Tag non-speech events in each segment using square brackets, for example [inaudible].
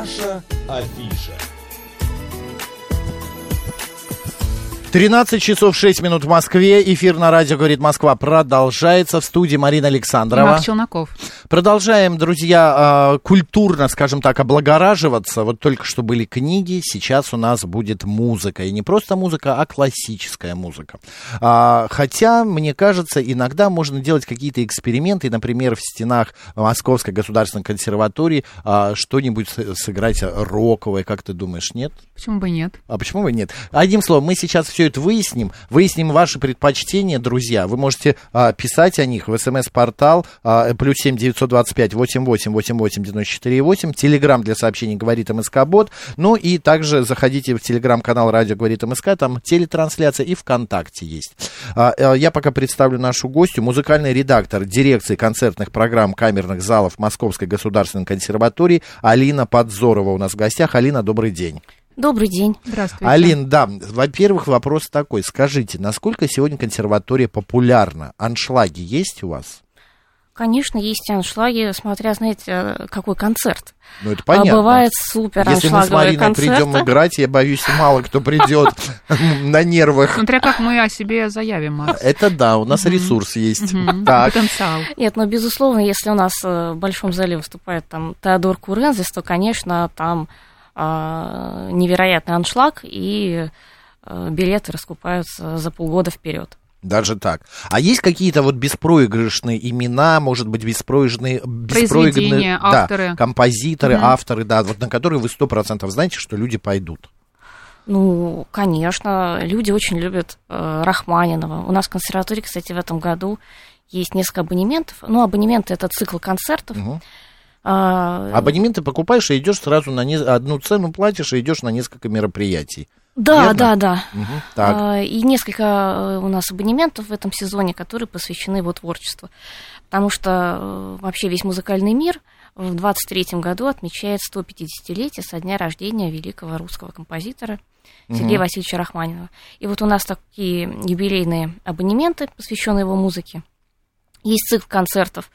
Наша афиша. 13 часов 6 минут в Москве. Эфир на радио «Говорит Москва» продолжается. В студии Марина Александрова. Марк Челноков. Продолжаем, друзья, э, культурно, скажем так, облагораживаться. Вот только что были книги, сейчас у нас будет музыка. И не просто музыка, а классическая музыка. А, хотя, мне кажется, иногда можно делать какие-то эксперименты. Например, в стенах Московской государственной консерватории а, что-нибудь сыграть роковое. Как ты думаешь, нет? Почему бы нет? А почему бы нет? Одним словом, мы сейчас все это выясним. Выясним ваши предпочтения, друзья. Вы можете а, писать о них в смс-портал а, плюс семь девятьсот двадцать пять восемь восемь восемь восемь девяносто четыре восемь. Телеграмм для сообщений говорит МСК Бот. Ну и также заходите в телеграм-канал Радио говорит МСК. Там телетрансляция и ВКонтакте есть. А, а, я пока представлю нашу гостью. Музыкальный редактор дирекции концертных программ камерных залов Московской государственной консерватории Алина Подзорова у нас в гостях. Алина, добрый день. Добрый день. Здравствуйте. Алин, да, во-первых, вопрос такой. Скажите, насколько сегодня консерватория популярна? Аншлаги есть у вас? Конечно, есть аншлаги, смотря, знаете, какой концерт. Ну, это понятно. А бывает супер Если мы с Мариной концерты. придем играть, я боюсь, мало кто придет [laughs] на нервах. Смотря как мы о себе заявим, Макс. Это да, у нас ресурс есть. [laughs] Потенциал. Нет, но, безусловно, если у нас э, в Большом зале выступает там Теодор Курензис, то, конечно, там а, невероятный аншлаг, и э, билеты раскупаются за полгода вперед. Даже так. А есть какие-то вот беспроигрышные имена, может быть, беспроигрышные... беспроигрышные Произведения, да, авторы. композиторы, Мгм. авторы, да, вот на которые вы сто процентов знаете, что люди пойдут. Ну, конечно, люди очень любят э, Рахманинова. У нас в консерватории, кстати, в этом году есть несколько абонементов. Ну, абонементы это цикл концертов. Мгм. А, Абонементы покупаешь и идешь сразу на не- одну цену платишь и идешь на несколько мероприятий. Да, верно? да, да. Мгм, Так. А, И несколько э, у нас абонементов в этом сезоне, которые посвящены его творчеству. Потому что э, вообще весь музыкальный мир в 23 году отмечает 150-летие со дня рождения великого русского композитора Сергея Мгм. Васильевича Рахманинова. И вот у нас такие юбилейные абонементы, посвященные его музыке. Есть цикл концертов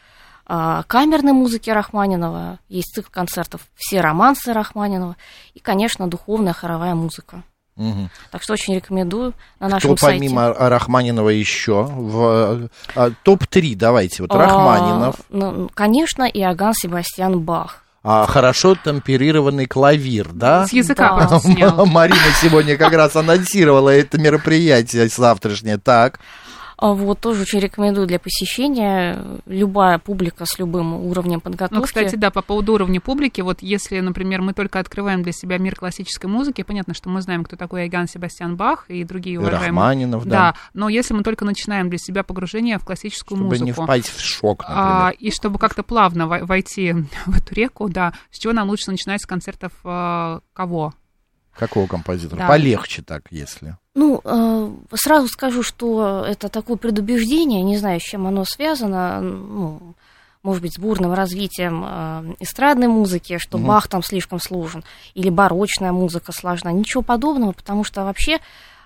а, камерной музыки Рахманинова, есть цикл концертов «Все романсы» Рахманинова и, конечно, духовная хоровая музыка. Мгм. Так что очень рекомендую на Кто нашем сайте. помимо Рахманинова еще? В э, топ-3 давайте. Вот А, Рахманинов. ну, конечно, Иоганн Себастьян Бах. А, хорошо темперированный клавир, да? С языка Да. Марина сегодня как раз анонсировала это мероприятие завтрашнее. Так. А Вот тоже очень рекомендую для посещения. Любая публика с любым уровнем подготовки. Ну, кстати, да, по поводу уровня публики, вот если, например, мы только открываем для себя мир классической музыки, понятно, что мы знаем, кто такой Иоганн Себастьян Бах и другие уважаемые. Рахманинов, да. Да, но если мы только начинаем для себя погружение в классическую Чтобы не музыку, впасть в шок, а, например. и чтобы как-то плавно во- войти [laughs] в эту реку, да, с чего нам лучше начинать с концертов а, кого? Какого композитора? Да. Полегче так, если. Ну, э, сразу скажу, что это такое предубеждение, не знаю, с чем оно связано, ну, может быть, с бурным развитием э, эстрадной музыки, что Мгм. Бах там слишком сложен, или барочная музыка сложна. Ничего подобного, потому что вообще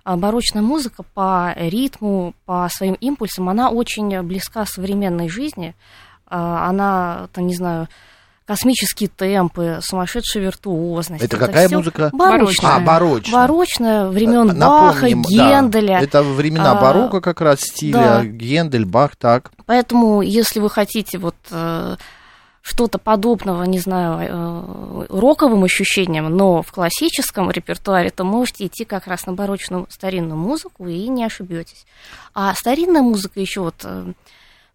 а, барочная музыка по ритму, по своим импульсам, она очень близка современной жизни. Она, там, не знаю, космические темпы, сумасшедшая виртуозность. Это какая всё музыка? Барочная. А, барочная. Барочная, времен Э, Баха, напомним, да, Генделя. это времена А, барокко как раз стиля. да. Гендель, Бах, так. Поэтому, если вы хотите вот э, что-то подобного, не знаю, э, роковым ощущениям, но в классическом репертуаре, то можете идти как раз на барочную старинную музыку и не ошибетесь. А старинная музыка еще вот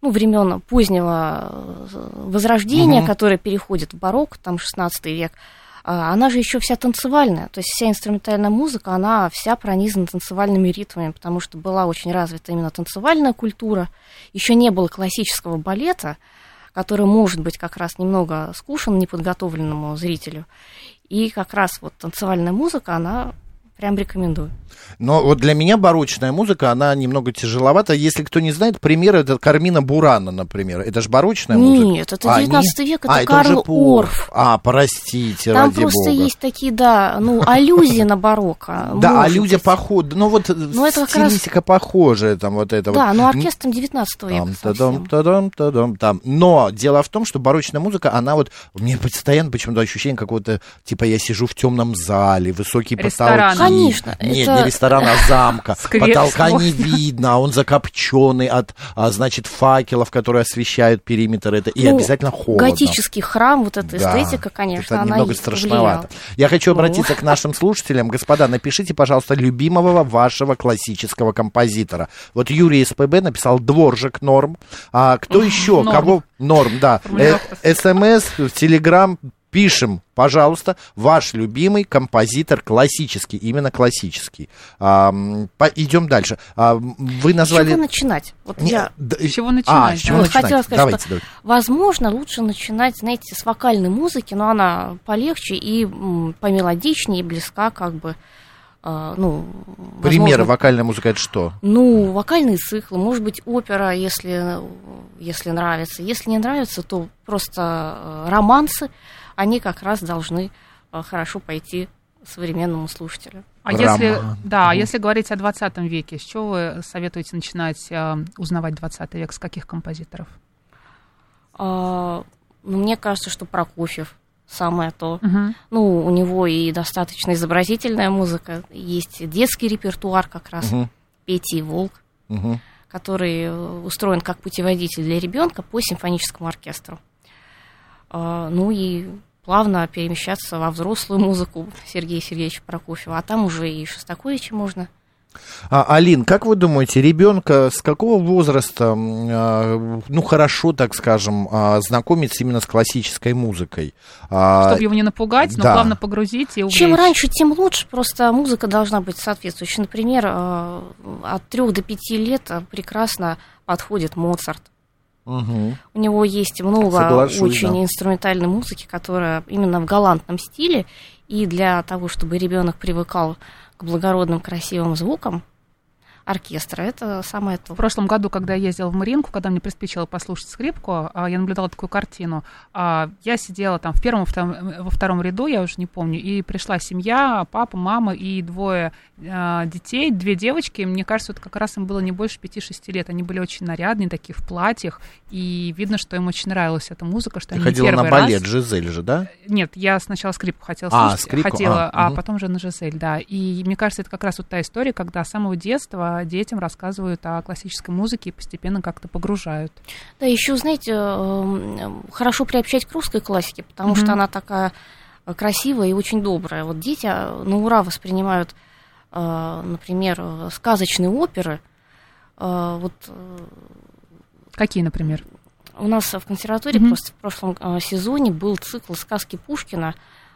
ну, времен позднего э, возрождения, Мгм. которое переходит в барокко, там 16 век, а, она же еще вся танцевальная, то есть вся инструментальная музыка, она вся пронизана танцевальными ритмами, потому что была очень развита именно танцевальная культура, еще не было классического балета, который может быть как раз немного скушен неподготовленному зрителю, и как раз вот танцевальная музыка, она Прям рекомендую. Но вот для меня барочная музыка, она немного тяжеловата. Если кто не знает, пример это Кармина Бурана, например. Это же барочная музыка. Нет, это 19 а, век, это а, Карл это уже Орф. А, простите, Там ради просто бога. есть такие, да, ну, аллюзии на барокко. [laughs] Да, аллюзия похожа. Ну вот Ну, стилистика похожая, там вот это Да, вот. ну оркестром 19 века Там, тадам, тадам, там. Но дело в том, что барочная музыка, она вот, у меня постоянно почему-то ощущение какого-то, типа, я сижу в темном зале, высокие Ресторан. потолки. Конечно, Нет, это- не ресторан, а замка. [laughs] Потолка не [laughs] видно, а он закопченный от, а, значит, факелов, которые освещают периметр. Это, и Ну, обязательно холодно. Готический храм, вот эта Да, эстетика, конечно, это она немного страшновато. повлияла. Я хочу Ну. обратиться к нашим слушателям. Господа, напишите, пожалуйста, любимого вашего классического композитора. Вот Юрий СПБ написал Дворжик Норм. А кто еще? Норм. Кого? Норм, да. Э, СМС, Телеграм. Пишем, пожалуйста, ваш любимый композитор классический, именно классический. А, по- идем дальше. А, вы С назвали... чего начинать? Вот Не, я, С чего А, начинать? с чего Вот начинать? хотела сказать, давайте, что- давайте. возможно, лучше начинать, знаете, с вокальной музыки, но она полегче и помелодичнее, и близка, как бы, э, ну, Примеры возможно, вокальная музыка это что? Ну, вокальные циклы, может быть, опера, если, если нравится. Если не нравится, то просто э, романсы, они как раз должны э, хорошо пойти современному слушателю. А если, да, Мгм. если говорить о 20 веке, с чего вы советуете начинать э, узнавать 20 век, с каких композиторов? А, ну, мне кажется, что Прокофьев самое то. Мгм. Ну, у него и достаточно изобразительная музыка, есть детский репертуар как раз, Мгм, Петя и Волк, мгм. который э, устроен как путеводитель для ребенка по симфоническому оркестру. А, Ну и плавно перемещаться во взрослую музыку Сергея Сергеевича Прокофьева, а там уже и Шостаковича можно. А, Алин, как вы думаете, ребенка с какого возраста, а, ну хорошо, так скажем, а, знакомиться именно с классической музыкой? Чтобы его не напугать, но да. плавно погрузить и увлечь. Чем раньше, тем лучше, просто музыка должна быть соответствующей. Например, от трех до пяти лет прекрасно подходит Моцарт. Мгм. У него есть много Соглашусь, очень да. инструментальной музыки, которая именно в галантном стиле. И для того, чтобы ребенок привыкал к благородным, красивым звукам оркестра, это самое то. В прошлом году, когда я ездила в Маринку, когда мне приспичило послушать скрипку, а, я наблюдала такую картину. А, Я сидела там в первом, во втором, во втором ряду, я уже не помню, и пришла семья, папа, мама и двое а, детей, две девочки. Мне кажется, это как раз им было не больше 5-6 лет. Они были очень нарядные, такие в платьях, и видно, что им очень нравилась эта музыка, что Ты они ходила первый на балет, раз... Жизель же, да? Нет, я сначала скрипку хотела А, слушать, скрипку, хотела, а, а, мгм. потом уже на Жизель, да. И мне кажется, это как раз вот та история, когда с самого детства детям рассказывают о классической музыке и постепенно как-то погружают. Да, еще, знаете, эм, хорошо приобщать к русской классике, потому Мгм. что она такая красивая и очень добрая. Вот дети э, на ура воспринимают, э, например, сказочные оперы. Э, Вот Какие, например? у нас в консерватории Мгм. просто в прошлом сезоне был цикл сказки Пушкина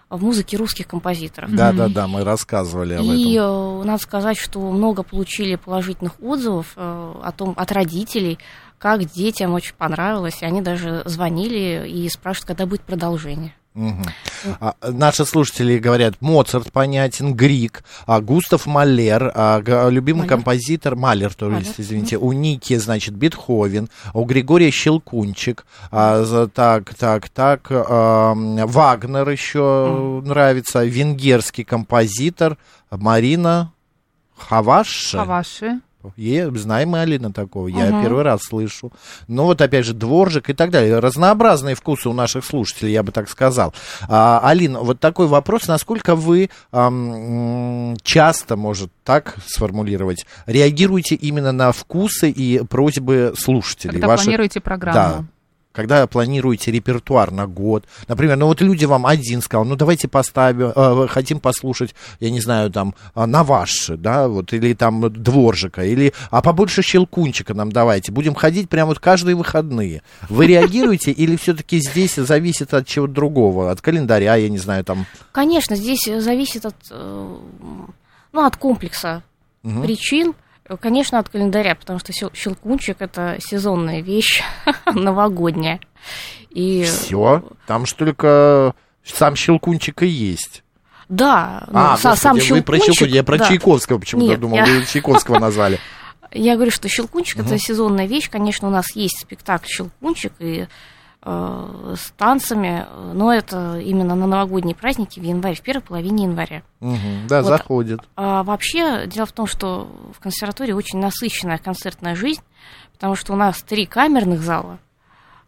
в музыке русских композиторов. Да, да, да, мы рассказывали об И этом. э, надо сказать, что много получили положительных отзывов э, о том, от родителей, как детям очень понравилось. И они даже звонили и спрашивают, когда будет продолжение. Мгм. А, наши слушатели говорят, Моцарт понятен, Грик, а, Густав Малер, а, любимый Малер? композитор, Малер, то Малер, есть, извините, у Ники, значит, Бетховен, у Григория Щелкунчик, а, так, так, так, а, Вагнер еще нравится, венгерский композитор Марина Хаваш. Хаваши. Е, знаем мы Алина такого, я Мгм. первый раз слышу. Ну вот опять же Дворжик и так далее. Разнообразные вкусы у наших слушателей, я бы так сказал. А, Алина, вот такой вопрос, насколько вы ам, м, часто, может так сформулировать, реагируете именно на вкусы и просьбы слушателей? Когда ваших- планируете программу. Да. Когда планируете репертуар на год, например, ну вот люди вам один сказал, ну давайте поставим, э, хотим послушать, я не знаю, там, э, Наваши, да, вот, или там Дворжика, или, а побольше Щелкунчика нам давайте, будем ходить прямо вот каждые выходные. Вы реагируете или все-таки здесь зависит от чего-то другого, от календаря, я не знаю, там... Конечно, здесь зависит от, э, ну, от комплекса мгм. причин. Конечно, от календаря, потому что щел- щелкунчик это сезонная вещь, [laughs] новогодняя. И Все, там ж только сам Щелкунчик и есть. Да, ну, А, са- господи, сам вы щелкунчик... про Щелкунчика, я про да. Чайковского почему-то думал, я- вы Чайковского [laughs] назвали. Я говорю, что щелкунчик это сезонная вещь. Конечно, у нас есть спектакль щелкунчик и с танцами, э, но это именно на новогодние праздники в январе, в первой половине января. Мгм, Да, Вот. заходит. А вообще, дело в том, что в консерватории очень насыщенная концертная жизнь, потому что у нас три камерных зала.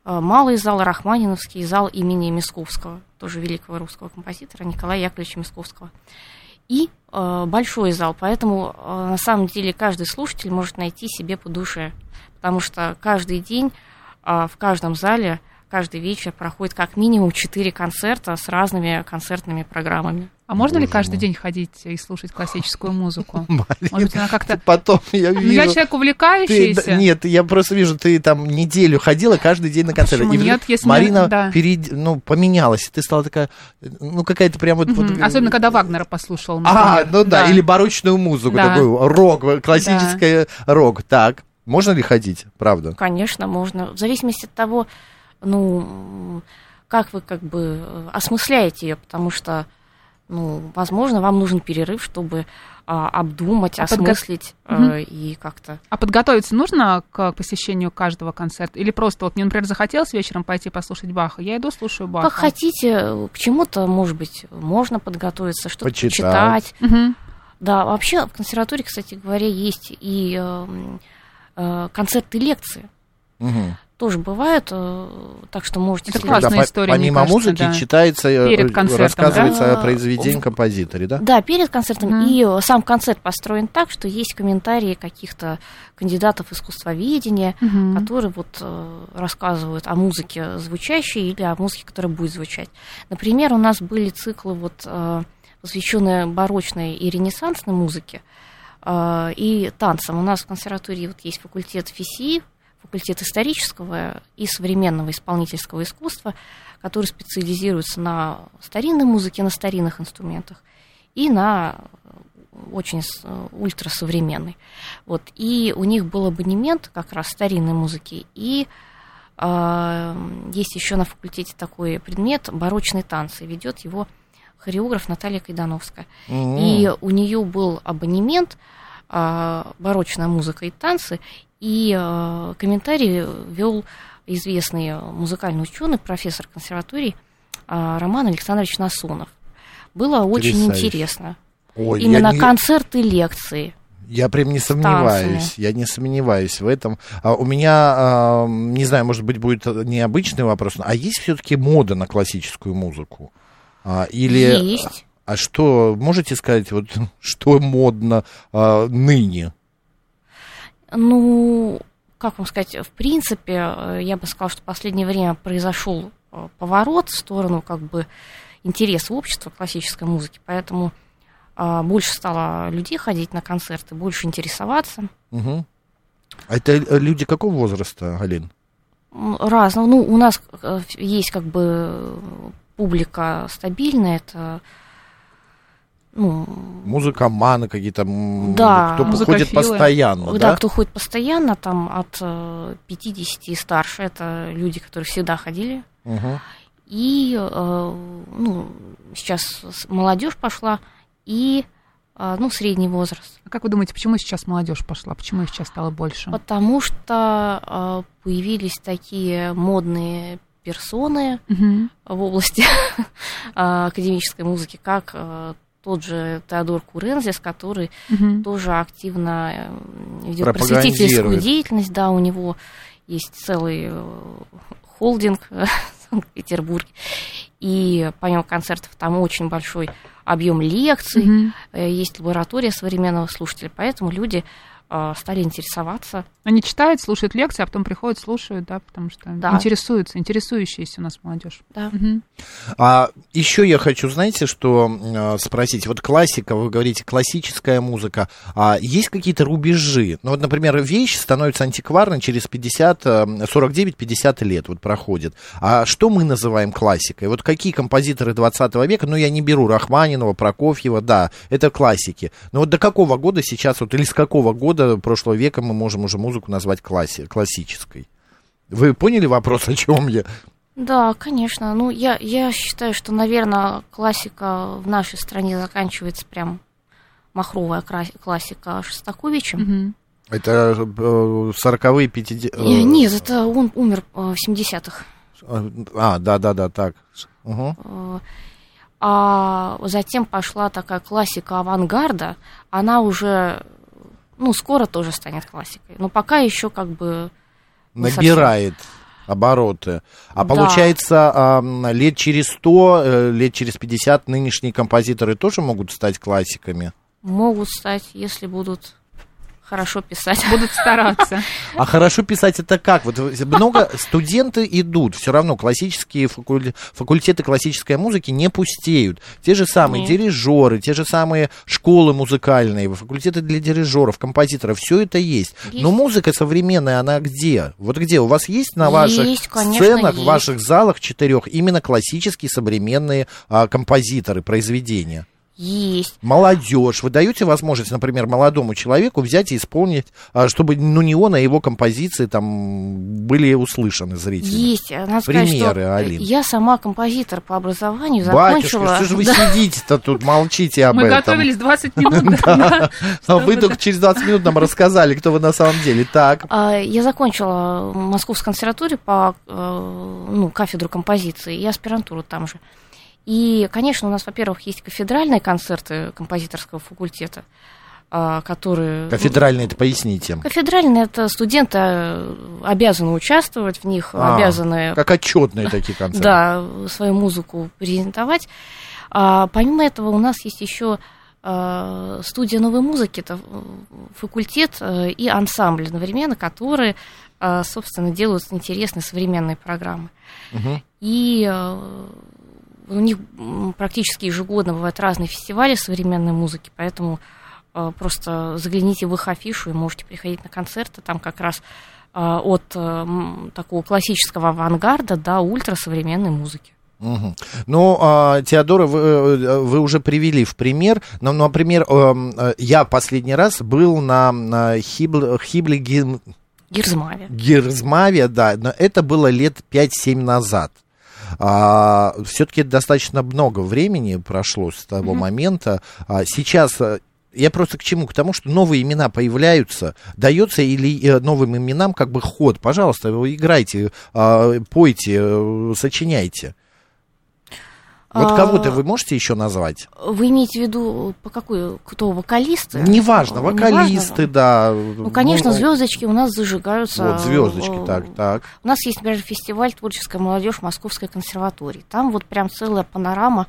Э, Малый зал, Рахманиновский зал имени Мисковского, тоже великого русского композитора Николая Яковлевича Мисковского. И э, большой зал, поэтому э, на самом деле каждый слушатель может найти себе по душе, потому что каждый день э, в каждом зале каждый вечер проходит как минимум четыре концерта с разными концертными программами. А можно ли Боже каждый мой. день ходить и слушать классическую музыку? [laughs] Может быть, она как-то... Потом я Ну, Я вижу... человек Ты, увлекающийся. нет, я просто вижу, ты там неделю ходила каждый день на концерты. Почему И вдруг нет, если Марина да. перед- ну, поменялась. Ты стала такая, ну, какая-то прям вот... Вот, Особенно, когда Вагнера послушал. А, ну да, или барочную музыку, Да. такой рок, классическая рок. Так, можно ли ходить, правда? Конечно, можно. В зависимости от того, ну, как вы как бы э, осмысляете ее, потому что, ну, возможно, вам нужен перерыв, чтобы а, обдумать, А подго- осмыслить э, Мгм. и как-то. А подготовиться нужно к посещению каждого концерта? Или просто вот мне, например, захотелось вечером пойти послушать Баха, я иду, слушаю Баха. Как хотите, к чему-то, может быть, можно подготовиться, что-то Почитать. почитать. Мгм. Да, вообще в консерватории, кстати говоря, есть и э, э, концерты лекции. Мгм. Тоже бывают, э, так что можете... Это следить. классная история, мне помимо кажется, музыки да. читается, э, Перед концертом, рассказывается да? о произведении композитора, да? Да, перед концертом. Мгм. И э, сам концерт построен так, что есть комментарии каких-то кандидатов искусствоведения, Мгм. которые вот э, рассказывают о музыке звучащей или о музыке, которая будет звучать. Например, у нас были циклы, вот, э, посвященные барочной и ренессансной музыке э, и танцам. У нас в консерватории вот есть факультет ФИСИ, факультет исторического и современного исполнительского искусства, который специализируется на старинной музыке, на старинных инструментах и на э, очень э, ультрасовременной. Вот. И у них был абонемент как раз старинной музыки, и э, есть еще на факультете такой предмет барочные танцы. Ведет его хореограф Наталья Кайдановская. М. И у нее был абонемент барочная музыка и танцы, и а, комментарий вел известный музыкальный ученый, профессор консерватории а, Роман Александрович Насонов. Было очень Потрясающе. интересно. Ой, Именно не- концерты, лекции. я прям не сомневаюсь, я не сомневаюсь в этом. А у меня, а, не знаю, может быть, будет необычный вопрос, а есть все-таки мода на классическую музыку? А, или... Есть. А что, можете сказать, вот, [laughs] что модно а, ныне? Ну, как вам сказать, в принципе, э, я бы сказала, что в последнее время произошел э, поворот в сторону как бы интереса общества к классической музыке, поэтому а, больше стало людей ходить на концерты, больше интересоваться. Мгм. А это э, люди какого возраста, Галин? М, Разного. Ну, у нас есть как бы публика стабильная, это ну, Музыкоманы какие-то, Да. кто ходит постоянно, да, да? кто ходит постоянно, там от э, 50 и старше, это люди, которые всегда ходили. Мгм. И э, ну, сейчас молодежь пошла, и э, ну, средний возраст. А как вы думаете, почему сейчас молодежь пошла? Почему их сейчас стало больше? Потому что э, появились такие модные персоны Мгм. в области [laughs] э, академической музыки, как э, тот же Теодор Курензис, который Мгм. тоже активно э, ведет просветительскую деятельность. Да, у него есть целый э, холдинг [laughs] в Санкт-Петербурге. И помимо концертов там очень большой объем лекций, э, есть лаборатория современного слушателя, поэтому люди стали интересоваться. Они читают, слушают лекции, а потом приходят, слушают, да, потому что Да. интересуются, интересующиеся у нас молодежь. Да. Мгм. А еще я хочу, знаете, что э, спросить? Вот классика, вы говорите, классическая музыка. А есть какие-то рубежи? Ну вот, например, вещь становится антикварной через 50, э, 49-50 лет вот проходит. А что мы называем классикой? Вот какие композиторы 20 века, ну я не беру Рахманинова, Прокофьева, да, это классики. Но вот до какого года сейчас, вот или с какого года прошлого века мы можем уже музыку назвать класси- классической? Вы поняли вопрос, [laughs] о чем я? Да, конечно. Ну, я, я считаю, что, наверное, классика в нашей стране заканчивается прям махровая классика Шостаковичем. Мгм. Это э, сороковые, пятидесятые... Э, Нет, это он умер э, в 70-х. А, да-да-да, так. Э, А затем пошла такая классика авангарда. Она уже, ну, скоро тоже станет классикой. Но пока еще как бы... совсем. Набирает обороты. А Да. получается, лет через 100, э, лет через 50 нынешние композиторы тоже могут стать классиками? Могут стать, если будут хорошо писать. [laughs] Будут стараться. А хорошо писать это как? Вот много студенты идут, все равно классические факуль- факультеты классической музыки не пустеют. Те же самые дирижеры, те же самые школы музыкальные, факультеты для дирижеров, композиторов, все это есть. Но музыка современная, она где? Вот где? У вас есть на ваших сценах, в ваших залах четырех именно классические современные а, композиторы, произведения? Есть. Молодежь. Вы даете возможность, например, молодому человеку взять и исполнить, а, чтобы ну, не он, а его композиции там были услышаны зрители. Есть. Надо сказать, Примеры, что Алин. я сама композитор по образованию, Батюшка, закончила... что же вы Да. сидите-то тут, молчите об Мы этом? готовились 20 [laughs] минут. да, [laughs] А вы только через 20 минут нам рассказали, кто вы на самом деле. Так. А, Я закончила Московскую консерваторию по э, ну, кафедру композиции и аспирантуру там же. И, конечно, у нас, во-первых, есть кафедральные концерты композиторского факультета, а, которые... Кафедральный, это поясните. Кафедральные это студенты э, обязаны участвовать в них, А, обязаны Как отчетные такие концерты. [laughs] да, свою музыку презентовать. А, помимо этого у нас есть еще э, студия новой музыки, это факультет и ансамбль одновременно, которые, собственно, делают интересные современные программы. Мгм. И у них практически ежегодно бывают разные фестивали современной музыки, поэтому э, просто загляните в их афишу и можете приходить на концерты. Там как раз э, от э, такого классического авангарда до ультрасовременной музыки. Мгм. Ну, а, Теодора, вы, вы уже привели в пример. Ну, например, эм, э, я последний раз был на, на Хибл- Хибле Герзмаве. Герзмаве, да, но это было лет 5-7 назад. Все-таки достаточно много времени прошло с того момента. А, сейчас э, я просто к чему? К тому, что новые имена появляются. Дается или э, новым именам как бы ход. Пожалуйста, играйте, а, пойте, э, сочиняйте. Вот А, кого-то вы можете еще назвать? Вы имеете в виду, по какой, кто, вокалисты? Неважно, Ну, вокалисты, неважно. да. Ну, конечно, звездочки у нас зажигаются. Вот звездочки, э, так, так. У нас есть, например, фестиваль «Творческая молодежь Московской консерватории». Там вот прям целая панорама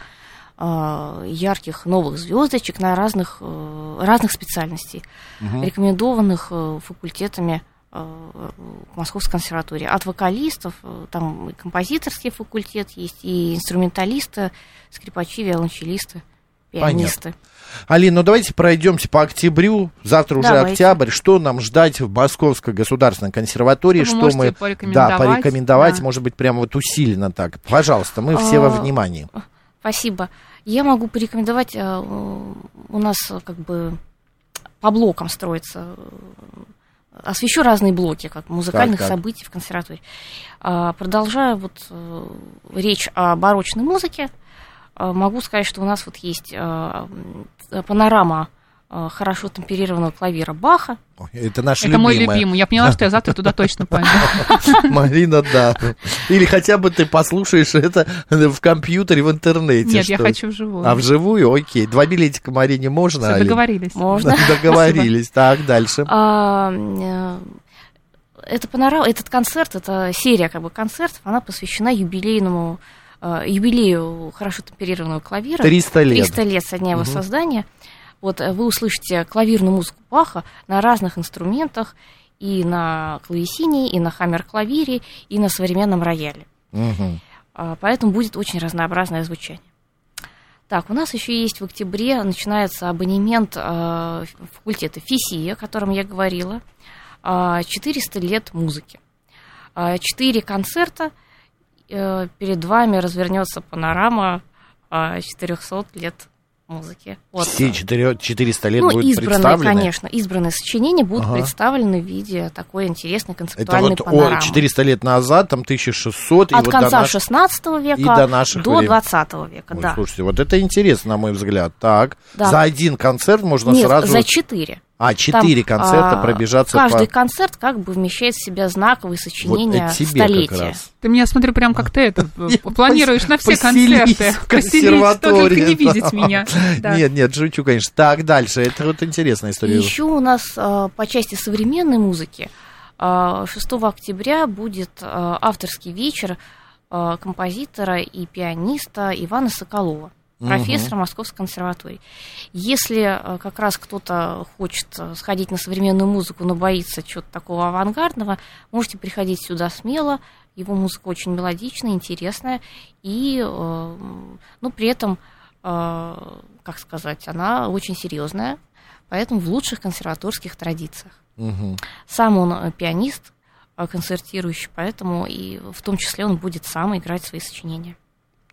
э, ярких новых звездочек на разных, э, разных специальностей, Мгм. рекомендованных факультетами Московской консерватории. От вокалистов, э, там и композиторский факультет есть, и инструменталисты, скрипачи, виолончелисты, пианисты. Алин, ну давайте пройдемся по октябрю. Завтра уже Давайте. октябрь. Что нам ждать в Московской государственной консерватории? Что вы Что можете мы порекомендовать, да, порекомендовать, да. может быть, прямо вот усиленно так. Пожалуйста, мы все во А, внимании. Спасибо. Я могу порекомендовать, э, у нас э, как бы по блокам строится, э, освещу разные блоки, как музыкальных Так, так. событий в консерватории. А, Продолжая вот э, речь о барочной музыке, э, могу сказать, что у нас вот есть м, панорама хорошо темперированного клавира Баха. Ой, Это наш Это мой любимый. любимый. Я поняла, что я завтра туда точно пойду. [laughs] Марина, да. Или хотя бы ты послушаешь это в компьютере, в интернете. Нет, я хочу вживую. А вживую? Окей. Два билетика Марине можно, договорились. Можно? [laughs] Договорились. Так, дальше. А, э, эта панорама, этот концерт, это серия как бы концертов, она посвящена юбилейному э, юбилею хорошо темперированного клавира. 300 лет. 300 лет со дня его создания. Вот э, вы услышите клавирную музыку Баха на разных инструментах, и на клавесине, и на хаммер-клавире, и на современном рояле. А, Поэтому будет очень разнообразное звучание. Так, у нас еще есть в октябре, начинается абонемент э, факультета ФИСИ, о котором я говорила. А, 400 лет музыки. А, Четыре концерта. э, Перед вами развернется панорама а, 400 лет музыки. Вот. Все 4, 400 лет ну, будут избранные, представлены? конечно, избранные сочинения будут Ага. представлены в виде такой интересной Это концептуальной вот о, панорамы. 400 лет назад, там 1600, и От вот до конца наш- XVI века и до наших до времен. XX века, Ой, да. Слушайте, вот это интересно, на мой взгляд. Так, Да. за один концерт можно Нет, сразу... за четыре. А, четыре Там, концерта а, пробежаться Каждый по... концерт как бы вмещает в себя знаковые Вот сочинения тебе столетия. как раз. Ты меня, смотрю, прям как ты это [laughs] планируешь на все концерты. что только консерватории, не видеть меня. [laughs] Нет, нет, шучу, конечно. Так, дальше. Это вот интересная история. еще у нас а, по части современной музыки а, 6 октября будет а, авторский вечер а, композитора и пианиста Ивана Соколова, профессора Московской консерватории. Если а, как раз кто-то хочет а, сходить на современную музыку, но боится чего-то такого авангардного, можете приходить сюда смело. Его музыка очень мелодичная, интересная, и э, ну, при этом, э, как сказать, она очень серьезная, поэтому в лучших консерваторских традициях. Мгм. Сам он э, пианист, э, концертирующий, поэтому и в том числе он будет сам играть свои сочинения.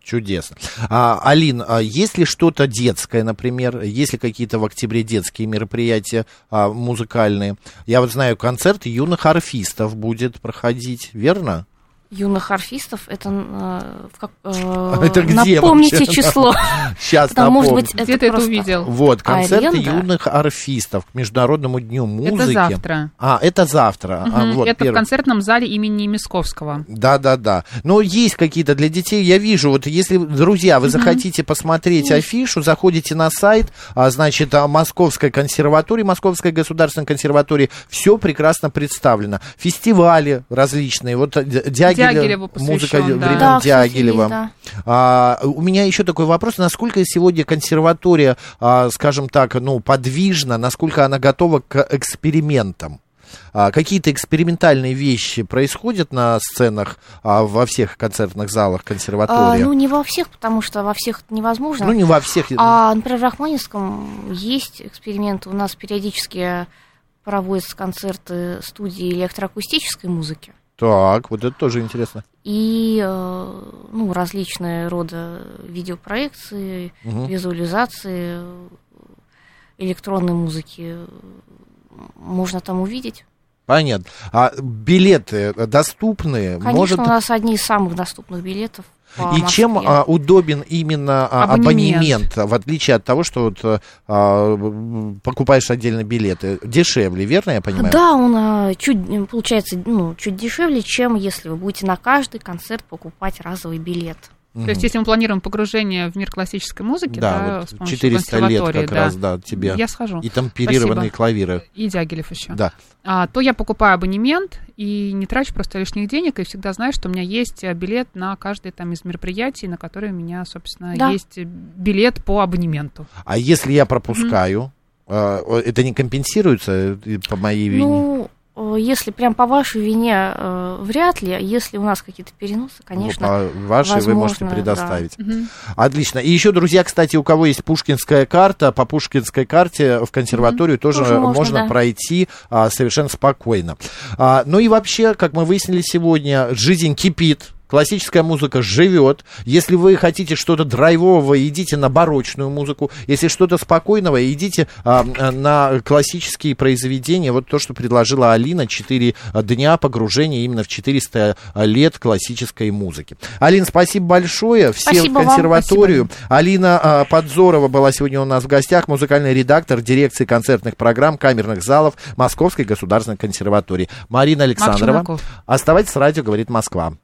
Чудесно. А, Алин, а есть ли что-то детское, например? Есть ли какие-то в октябре детские мероприятия а, музыкальные? Я вот знаю, концерт юных орфистов будет проходить, верно? Юных орфистов, это, э, в как- э, Это где напомните вообще? [laughs] число. [laughs] Сейчас Там, может напомню. быть, это Где ты это увидел? Вот, концерт Аренда? юных орфистов к Международному дню музыки. Это завтра. А, это завтра. А, Мгм. вот, Это в первый. концертном зале имени Мисковского. Да, да, да. Но есть какие-то для детей, я вижу, вот если, друзья, вы захотите посмотреть афишу, заходите на сайт, а, значит, а, Московской консерватории, Московской государственной консерватории, все прекрасно представлено. Фестивали различные, вот а, Д- Дягилев, Дягилеву музыка да. времен Да, Дягилева. да. А, у меня еще такой вопрос, насколько сегодня консерватория, а, скажем так, ну, подвижна, насколько она готова к экспериментам? А, какие-то экспериментальные вещи происходят на сценах а, во всех концертных залах А, консерватории? ну, не во всех, потому что во всех это невозможно. Ну, не во всех. А, например, в Рахманинском есть эксперименты. У нас периодически проводятся концерты студии электроакустической музыки. Так, вот это тоже интересно. И э, ну, различные рода видеопроекции, Мгм. визуализации электронной музыки можно там увидеть. Понятно. А билеты доступны? Конечно, Может... у нас одни из самых доступных билетов. И чем Москве. а, удобен именно а, Абонемент. абонемент, в отличие от того, что вот, а, м, покупаешь отдельно билеты? Дешевле, верно я понимаю? Да, он а, чуть, получается, ну, чуть дешевле, чем если вы будете на каждый концерт покупать разовый билет. Мгм. То есть, если мы планируем погружение в мир классической музыки, Да, да, вот с помощью 400 лет как да, раз, да, тебе. я схожу. И тамперированные Спасибо. клавиры. И Дягилев еще. Да. А, то я покупаю абонемент и не трачу просто лишних денег, и всегда знаю, что у меня есть э, билет на каждое там из мероприятий, на которые у меня, собственно, Да. есть билет по абонементу. А если я пропускаю, э, это не компенсируется э, по моей вине? Ну, если прям по вашей вине, э, вряд ли. Если у нас какие-то переносы, конечно. по вашей вы можете возможно, предоставить. Мгм. Отлично. И еще, друзья, кстати, у кого есть пушкинская карта, по пушкинской карте в консерваторию тоже, Тоже можно, можно да. пройти а, совершенно спокойно. А, ну и вообще, как мы выяснили сегодня, жизнь кипит. Классическая музыка живет. Если вы хотите что-то драйвового, идите на барочную музыку. Если что-то спокойного, идите а, а, на классические произведения. Вот то, что предложила Алина. Четыре дня погружения именно в 400 лет классической музыки. Алин, спасибо большое. Всем Спасибо в вам. консерваторию. Алина а, Подзорова была сегодня у нас в гостях, музыкальный редактор дирекции концертных программ камерных залов Московской государственной консерватории. Марина Александрова. Оставайтесь с радио, говорит Москва.